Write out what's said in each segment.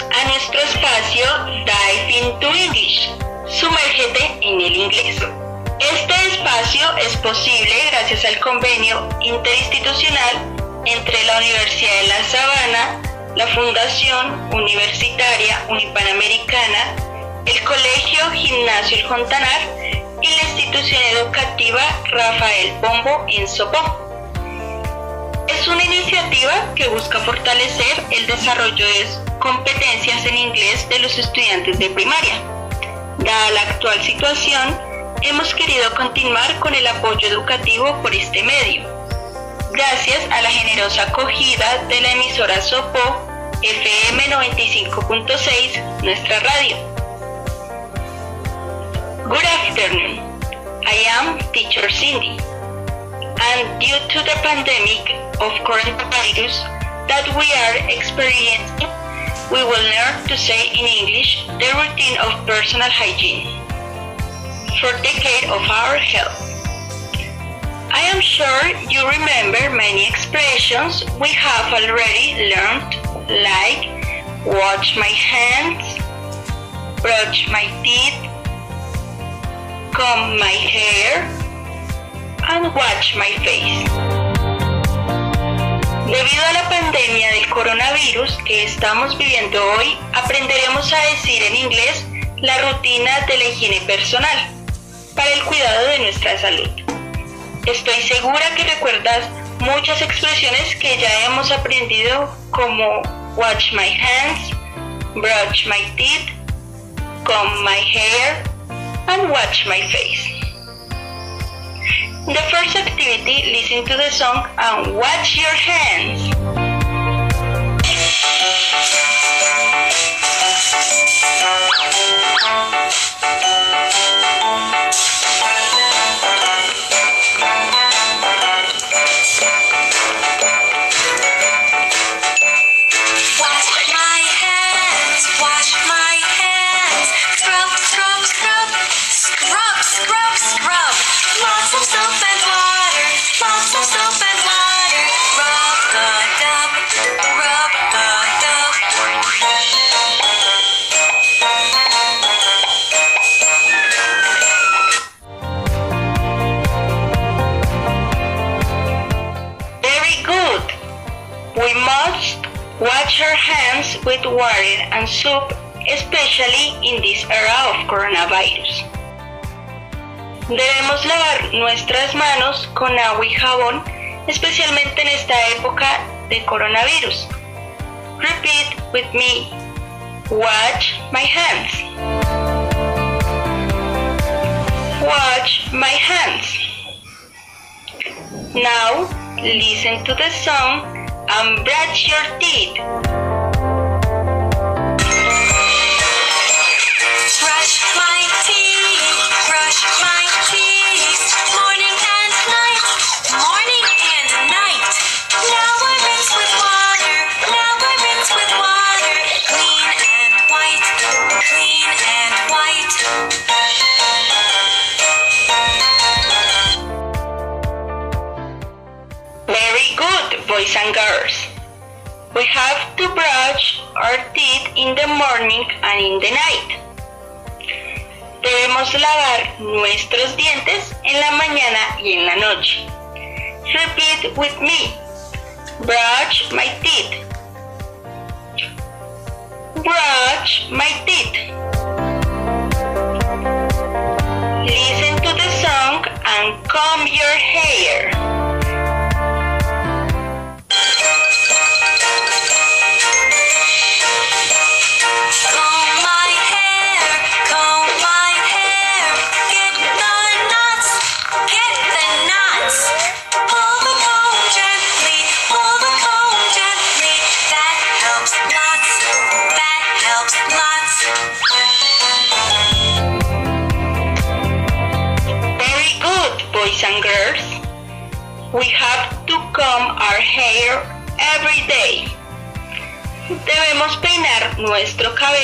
A nuestro espacio Dive into English. Sumérgete en el inglés. Este espacio es posible gracias al convenio interinstitucional entre la Universidad de La Sabana, la Fundación Universitaria Unipanamericana, el Colegio Gimnasio El Jontanar y la institución educativa Rafael Pombo en Sopó. Es una iniciativa que busca fortalecer el desarrollo de competencias en inglés de los estudiantes de primaria. Dada la actual situación, hemos querido continuar con el apoyo educativo por este medio. Gracias a la generosa acogida de la emisora Sopo FM 95.6, nuestra radio. Good afternoon. I am teacher Cindy. And due to the pandemic of coronavirus that we are experiencing, we will learn to say in English the routine of personal hygiene for the care of our health. I am sure you remember many expressions we have already learned like wash my hands, brush my teeth, comb my hair, and wash my face. Debido a la pandemia del coronavirus que estamos viviendo hoy, aprenderemos a decir en inglés la rutina de la higiene personal para el cuidado de nuestra salud. Estoy segura que recuerdas muchas expresiones que ya hemos aprendido como wash my hands, brush my teeth, comb my hair, and wash my face. The first activity, listen to the song and wash your hands. With water and soap, especially in this era of coronavirus. Debemos lavar nuestras manos con agua y jabón, especialmente en esta época de coronavirus. Repeat with me. Wash my hands. Wash my hands. Now, listen to the song and brush your teeth. Nuestros dientes en la mañana y en la noche. Repeat with me. Brush my teeth. Brush my teeth. Listen to the song and comb your hair.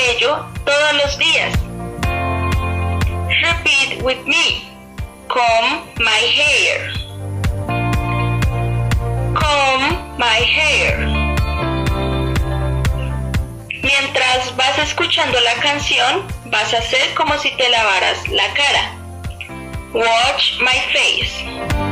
Cabello todos los días. Repeat with me. Comb my hair. Comb my hair. Mientras estás escuchando la canción, vas a hacer como si te lavaras la cara. Watch my face.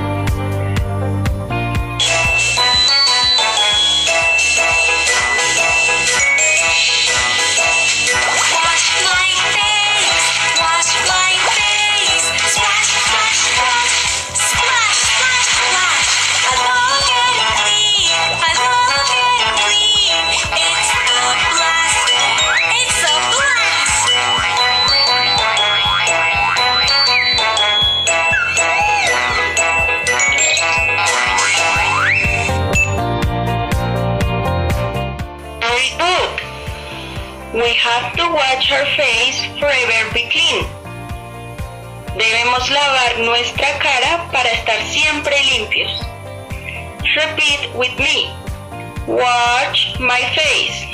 Watch our face forever be clean. Debemos lavar nuestra cara para estar siempre limpios. Repeat with me. Watch my face.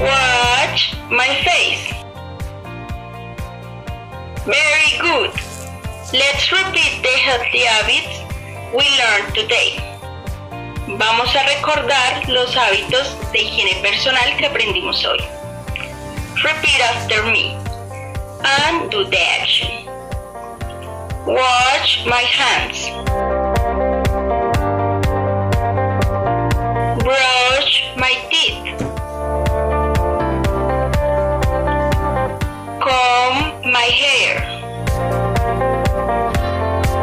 Watch my face. Very good. Let's repeat the healthy habits we learned today. Vamos a recordar los hábitos de higiene personal que aprendimos hoy. Repeat after me and do the action. Wash my hands. Brush my teeth. Comb my hair.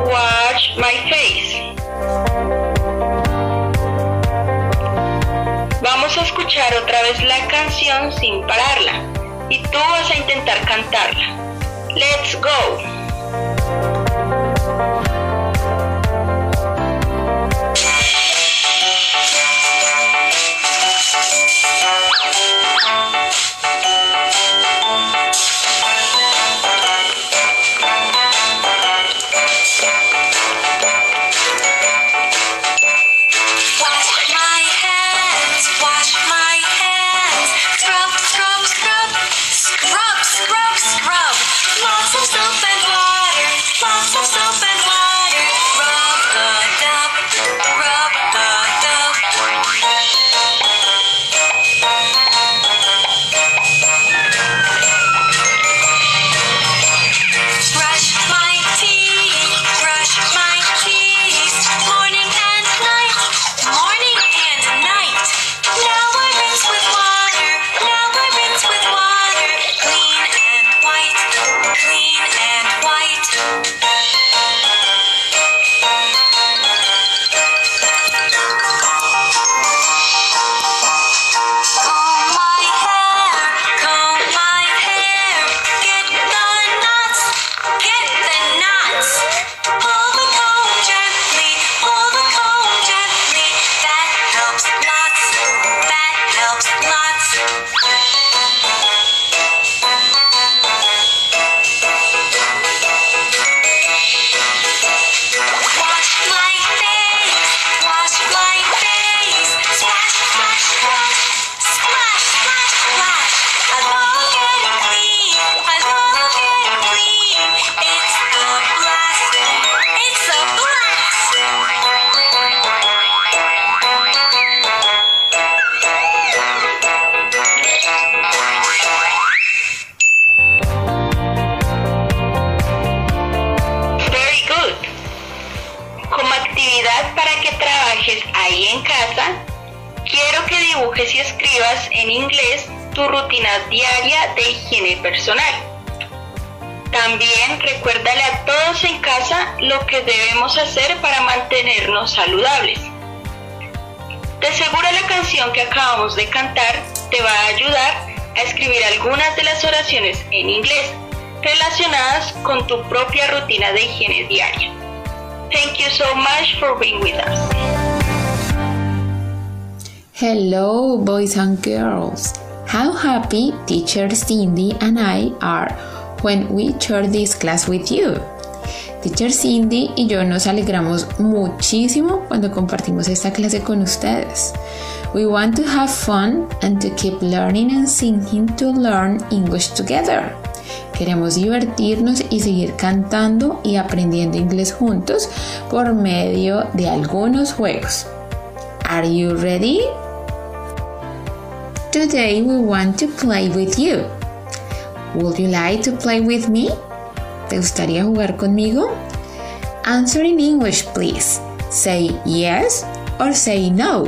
Wash my face. Escuchar otra vez la canción sin pararla y tú vas a intentar cantarla. Let's go. Lo que debemos hacer para mantenernos saludables. De seguro la canción que acabamos de cantar te va a ayudar a escribir algunas de las oraciones en inglés relacionadas con tu propia rutina de higiene diaria. Thank you so much for being with us. Hello, boys and girls. How happy teacher Cindy and I are when we share this class with you. Teacher Cindy y yo nos alegramos muchísimo cuando compartimos esta clase con ustedes. We want to have fun and to keep learning and singing to learn English together. Queremos divertirnos y seguir cantando y aprendiendo inglés juntos por medio de algunos juegos. Are you ready? Today we want to play with you. Would you like to play with me? ¿Te gustaría jugar conmigo? Answer in English, please. Say yes or say no.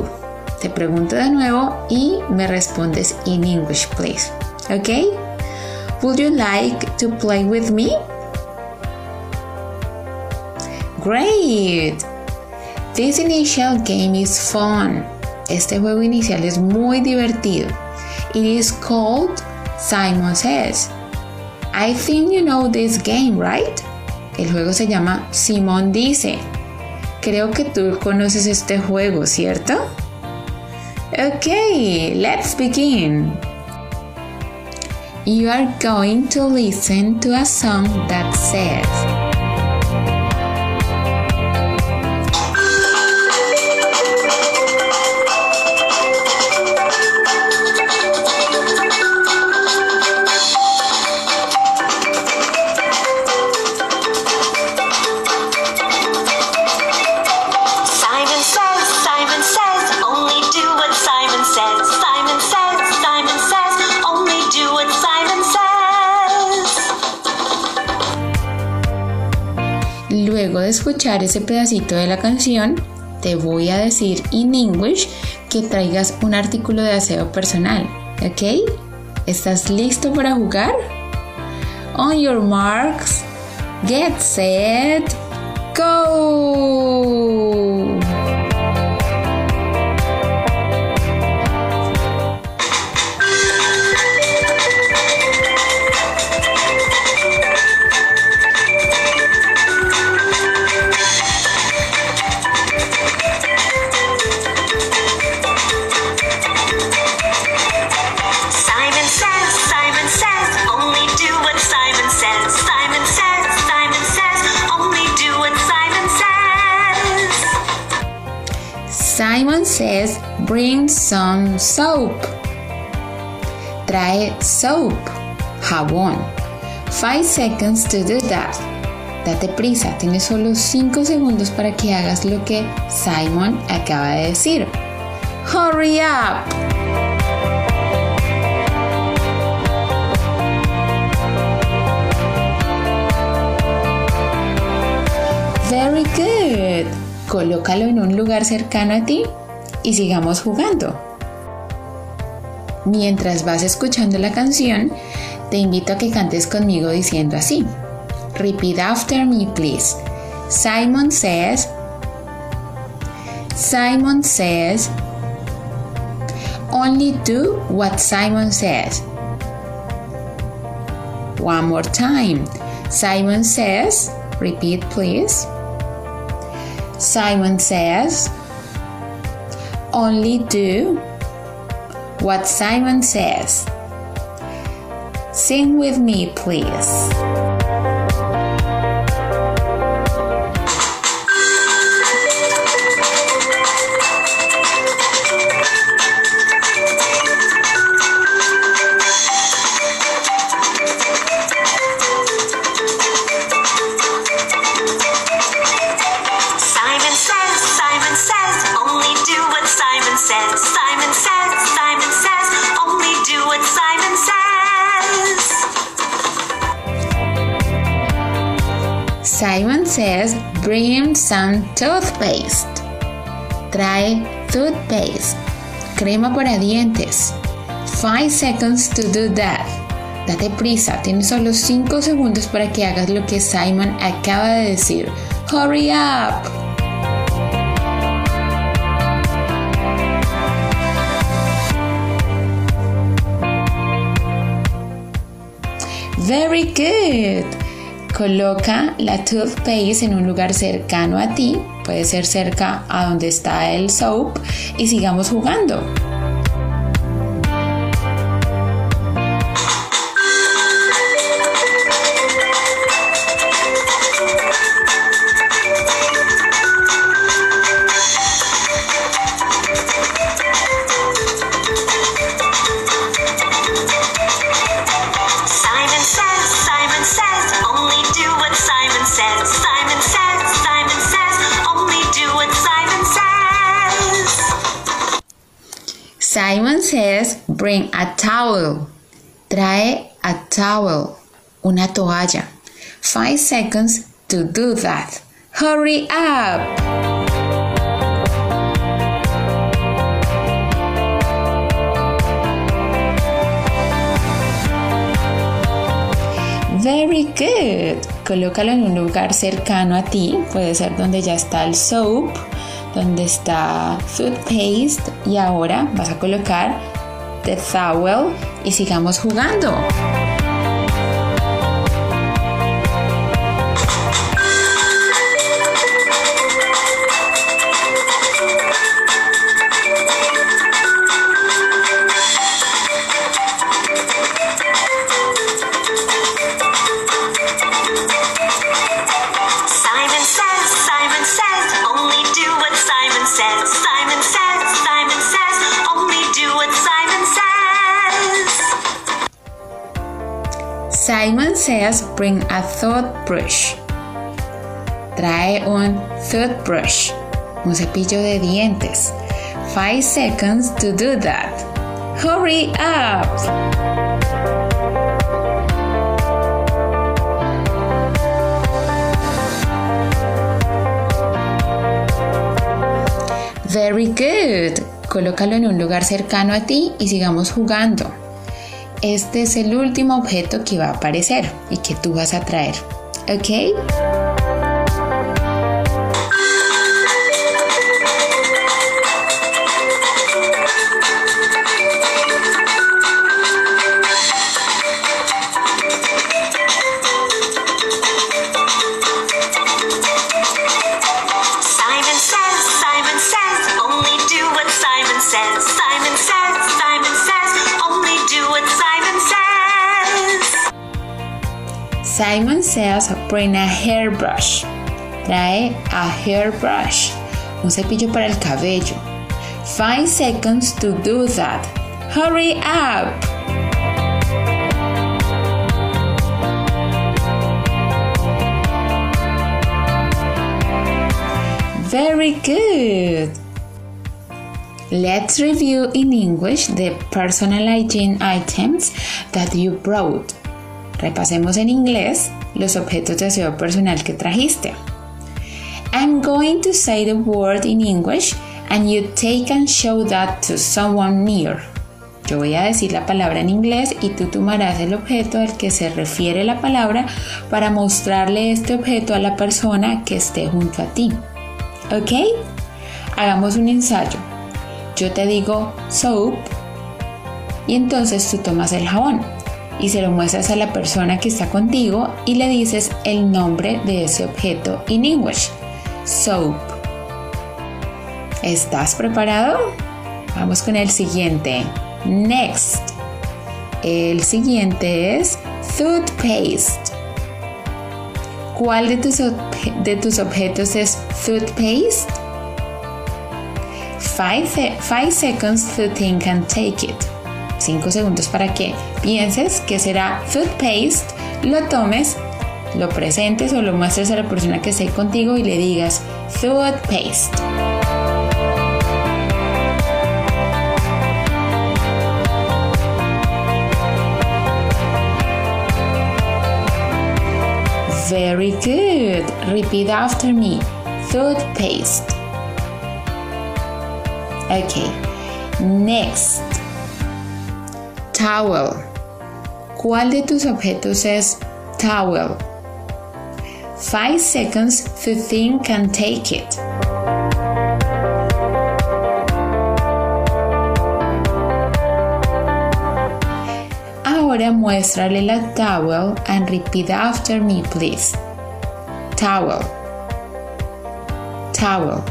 Te pregunto de nuevo y me respondes in English, please. Okay? Would you like to play with me? Great! This initial game is fun. Este juego inicial es muy divertido. It is called Simon Says. I think you know this game, right? El juego se llama Simon Dice. Creo que tú conoces este juego, ¿cierto? Okay, let's begin. You are going to listen to a song that says, ese pedacito de la canción, te voy a decir en English que traigas un artículo de aseo personal, ¿ok? ¿Estás listo para jugar? On your marks, get set, seconds to do that. Date prisa, tienes solo 5 segundos para que hagas lo que Simon acaba de decir. Hurry up! Very good. Colócalo en un lugar cercano a ti y sigamos jugando. Mientras vas escuchando la canción, te invito a que cantes conmigo diciendo así. Repeat after me, please. Simon says, Simon says, only do what Simon says. One more time. Simon says, repeat please. Simon says, only do what Simon says. Sing with me, please. Some toothpaste. Trae toothpaste. Crema para dientes. Five seconds to do that. Date prisa, tienes solo 5 segundos para que hagas lo que Simon acaba de decir. Hurry up! Very good. Coloca la toothpaste en un lugar cercano a ti, puede ser cerca a donde está el soap, y sigamos jugando. Una toalla. Five seconds to do that. Hurry up! Very good. Colócalo en un lugar cercano a ti. Puede ser donde ya está el soap, donde está food paste y ahora vas a colocar the towel y sigamos jugando. Bring a toothbrush. Trae un toothbrush, un cepillo de dientes. Five seconds to do that. Hurry up! Very good. Colócalo en un lugar cercano a ti y sigamos jugando. Este es el último objeto que va a aparecer y que tú vas a traer. ¿Ok? Says bring a hairbrush. Trae a hairbrush, un cepillo para el cabello. Five seconds to do that. Hurry up! Very good. Let's review in English the personal hygiene items that you brought. Repasemos en inglés los objetos de aseo personal que trajiste. I'm going to say the word in English and you take and show that to someone near. Yo voy a decir la palabra en inglés y tú tomarás el objeto al que se refiere la palabra para mostrarle este objeto a la persona que esté junto a ti. ¿Ok? Hagamos un ensayo. Yo te digo soap y entonces tú tomas el jabón y se lo muestras a la persona que está contigo y le dices el nombre de ese objeto en English. Soap. ¿Estás preparado? Vamos con el siguiente. Next. El siguiente es toothpaste. ¿Cuál de tus, de tus objetos es toothpaste? Five, five seconds to think and take it. 5 segundos para que pienses que será toothpaste, lo tomes, lo presentes o lo muestres a la persona que esté contigo y le digas toothpaste. Very good. Repeat after me. Toothpaste. Okay. Next. Towel. ¿Cuál de tus objetos es towel? Five seconds to think and take it. Ahora muéstrale la towel and repeat after me, please. Towel. Towel.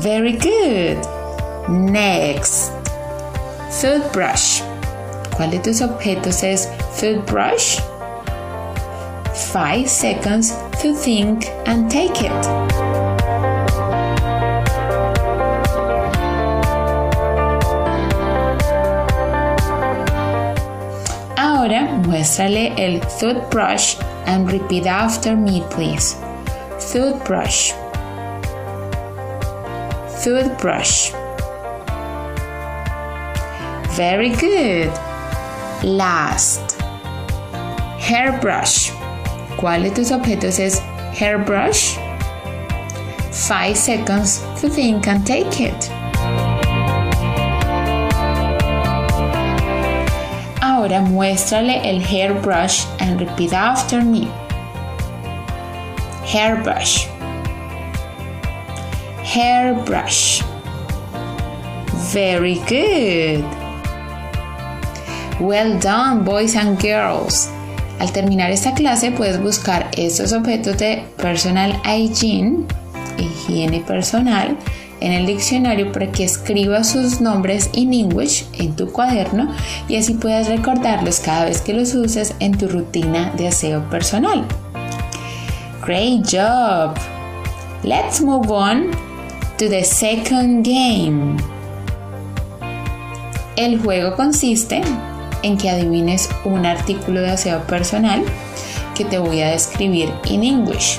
Very good. Next. Toothbrush. ¿Cuál de tus objetos es toothbrush? Five seconds to think and take it. Ahora muéstrale el toothbrush and repeat after me, please. Toothbrush. Toothbrush. Very good. Last. Hairbrush. ¿Cuál de tus objetos es hairbrush? Five seconds to think and take it. Ahora muéstrale el hairbrush and repeat after me. Hairbrush. Hairbrush. Very good. Well done, boys and girls. Al terminar esta clase puedes buscar estos objetos de personal hygiene, higiene personal, en el diccionario para que escribas sus nombres en English en tu cuaderno y así puedas recordarlos cada vez que los uses en tu rutina de aseo personal. Great job! Let's move on to the second game. El juego consiste en que adivines un artículo de aseo personal que te voy a describir en English.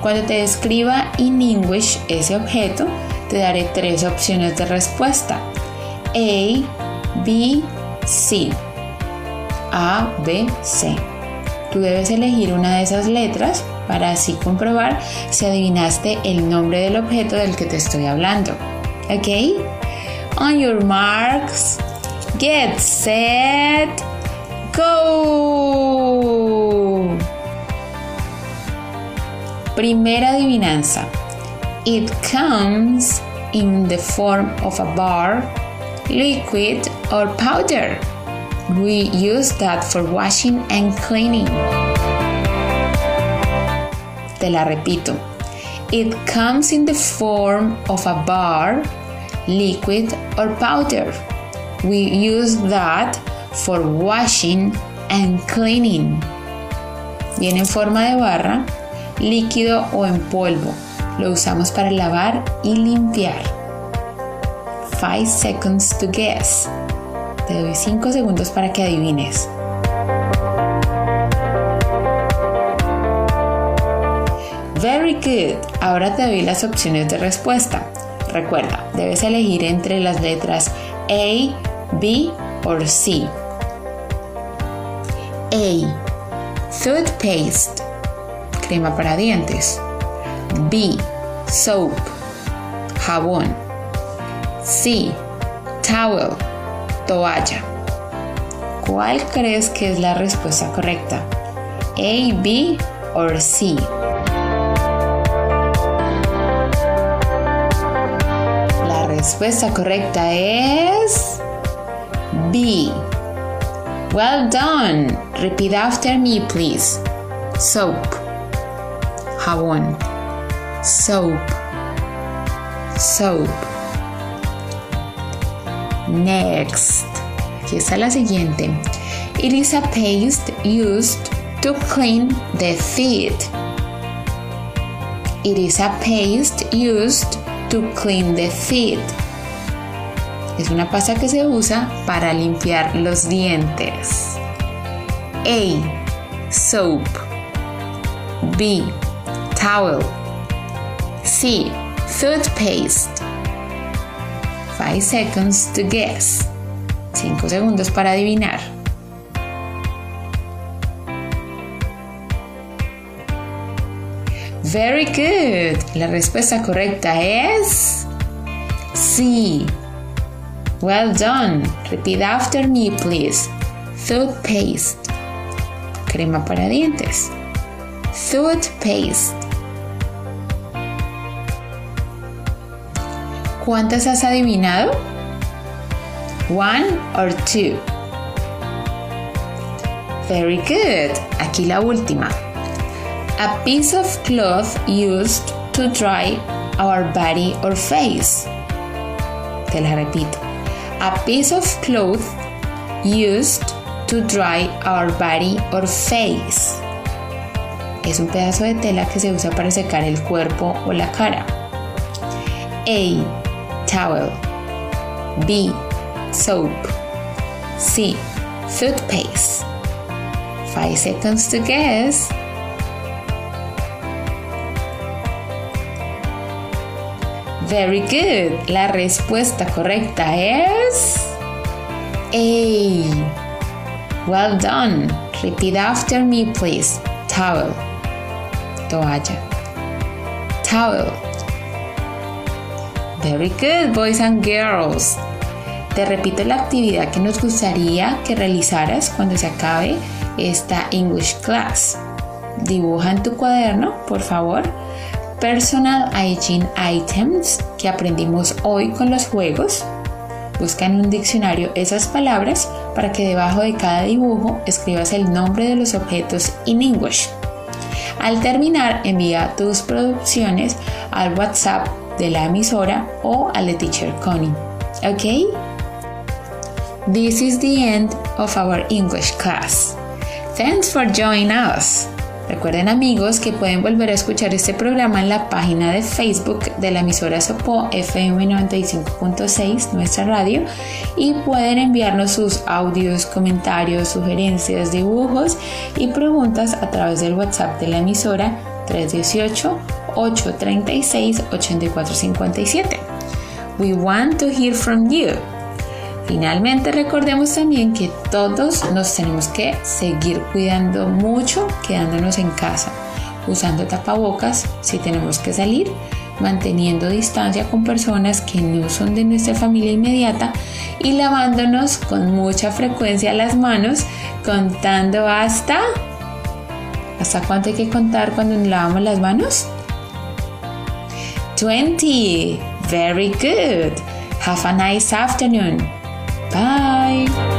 Cuando te describa en English ese objeto, te daré tres opciones de respuesta. A, B, C. A, B, C. Tú debes elegir una de esas letras para así comprobar si adivinaste el nombre del objeto del que te estoy hablando. ¿Ok? On your marks, get set, go. Primera adivinanza. It comes in the form of a bar, liquid, or powder. We use that for washing and cleaning. Te la repito. It comes in the form of a bar, liquid, or powder. We use that for washing and cleaning. Viene en forma de barra, líquido o en polvo. Lo usamos para lavar y limpiar. 5 seconds to guess. Te doy 5 segundos para que adivines. Very good. Ahora te doy las opciones de respuesta. Recuerda, debes elegir entre las letras A, B o C. A. Toothpaste. Crema para dientes. B. Soap. Jabón. C. Towel. Toalla. ¿Cuál crees que es la respuesta correcta? A, B o C. La respuesta correcta es B. Well done. Repeat after me, please. Soap. Jabón. Soap. Soap. Next. Aquí está la siguiente. It is a paste used to clean the feet. It is a paste used to clean the teeth. Es una pasta que se usa para limpiar los dientes. A. Soap. B. Towel. C. Toothpaste. 5 seconds to guess. 5 segundos para adivinar. Very good. La respuesta correcta es C. Well done. Repeat after me, please. Toothpaste. Crema para dientes. Toothpaste. ¿Cuántas has adivinado? One or two. Very good. Aquí la última. A piece of cloth used to dry our body or face. Te la repito. A piece of cloth used to dry our body or face. Es un pedazo de tela que se usa para secar el cuerpo o la cara. A. Towel. B. Soap. C. Toothpaste. 5 seconds to guess. Very good. La respuesta correcta es A. Well done. Repeat after me, please. Towel. Toalla. Towel. Very good, boys and girls. Te repito la actividad que nos gustaría que realizaras cuando se acabe esta English class. Dibuja en tu cuaderno, por favor, personal hygiene items que aprendimos hoy con los juegos. Busca en un diccionario esas palabras para que debajo de cada dibujo escribas el nombre de los objetos en English. Al terminar, envía tus producciones al WhatsApp de la emisora o al de Teacher Connie. ¿Ok? This is the end of our English class. Thanks for joining us. Recuerden amigos que pueden volver a escuchar este programa en la página de Facebook de la emisora Sopo FM 95.6, nuestra radio, y pueden enviarnos sus audios, comentarios, sugerencias, dibujos y preguntas a través del WhatsApp de la emisora 318-836-8457. We want to hear from you. Finalmente recordemos también que todos nos tenemos que seguir cuidando mucho quedándonos en casa, usando tapabocas si tenemos que salir, manteniendo distancia con personas que no son de nuestra familia inmediata y lavándonos con mucha frecuencia las manos, contando hasta... ¿Hasta cuánto hay que contar cuando lavamos las manos? 20. Very good. Have a nice afternoon. Bye.